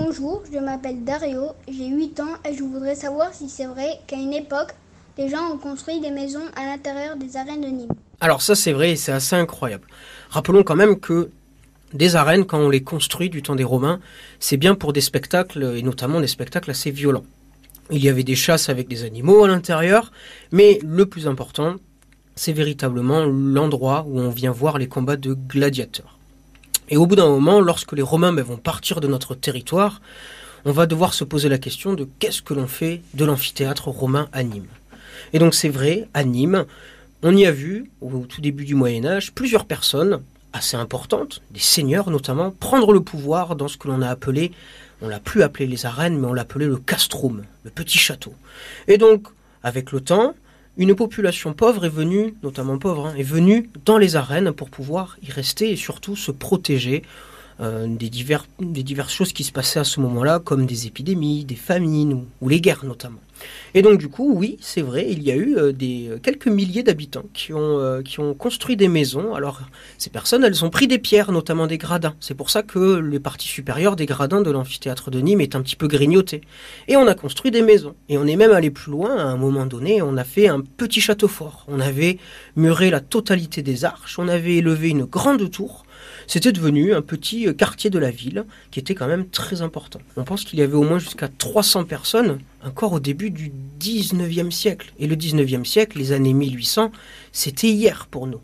Bonjour, je m'appelle Dario, j'ai 8 ans et je voudrais savoir si c'est vrai qu'à une époque, les gens ont construit des maisons à l'intérieur des arènes de Nîmes. Alors ça c'est vrai et c'est assez incroyable. Rappelons quand même que des arènes, quand on les construit du temps des Romains, c'est bien pour des spectacles, et notamment des spectacles assez violents. Il y avait des chasses avec des animaux à l'intérieur, mais le plus important, c'est véritablement l'endroit où on vient voir les combats de gladiateurs. Et au bout d'un moment, lorsque les Romains ben, vont partir de notre territoire, on va devoir se poser la question de qu'est-ce que l'on fait de l'amphithéâtre romain à Nîmes. Et donc c'est vrai, à Nîmes, on y a vu, au tout début du Moyen Âge, plusieurs personnes assez importantes, des seigneurs notamment, prendre le pouvoir dans ce que l'on a appelé, on l'a plus appelé les arènes, mais on l'appelait le castrum, le petit château. Et donc, avec le temps, une population pauvre est venue, notamment pauvre, hein, est venue dans les arènes pour pouvoir y rester et surtout se protéger euh, des, divers, des diverses choses qui se passaient à ce moment-là, comme des épidémies, des famines ou, les guerres notamment. Et donc du coup, oui, c'est vrai, il y a eu euh, des, euh, quelques milliers d'habitants qui, ont qui ont construit des maisons. Alors ces personnes, elles ont pris des pierres, notamment des gradins. C'est pour ça que les parties supérieures des gradins de l'amphithéâtre de Nîmes est un petit peu grignoté. Et on a construit des maisons. Et on est même allé plus loin, à un moment donné, on a fait un petit château fort. On avait muré la totalité des arches, on avait élevé une grande tour c'était devenu un petit euh, quartier de la ville qui était quand même très important. On pense qu'il y avait au moins jusqu'à 300 personnes encore au début du 19e siècle. Et le 19e siècle, les années 1800, c'était hier pour nous.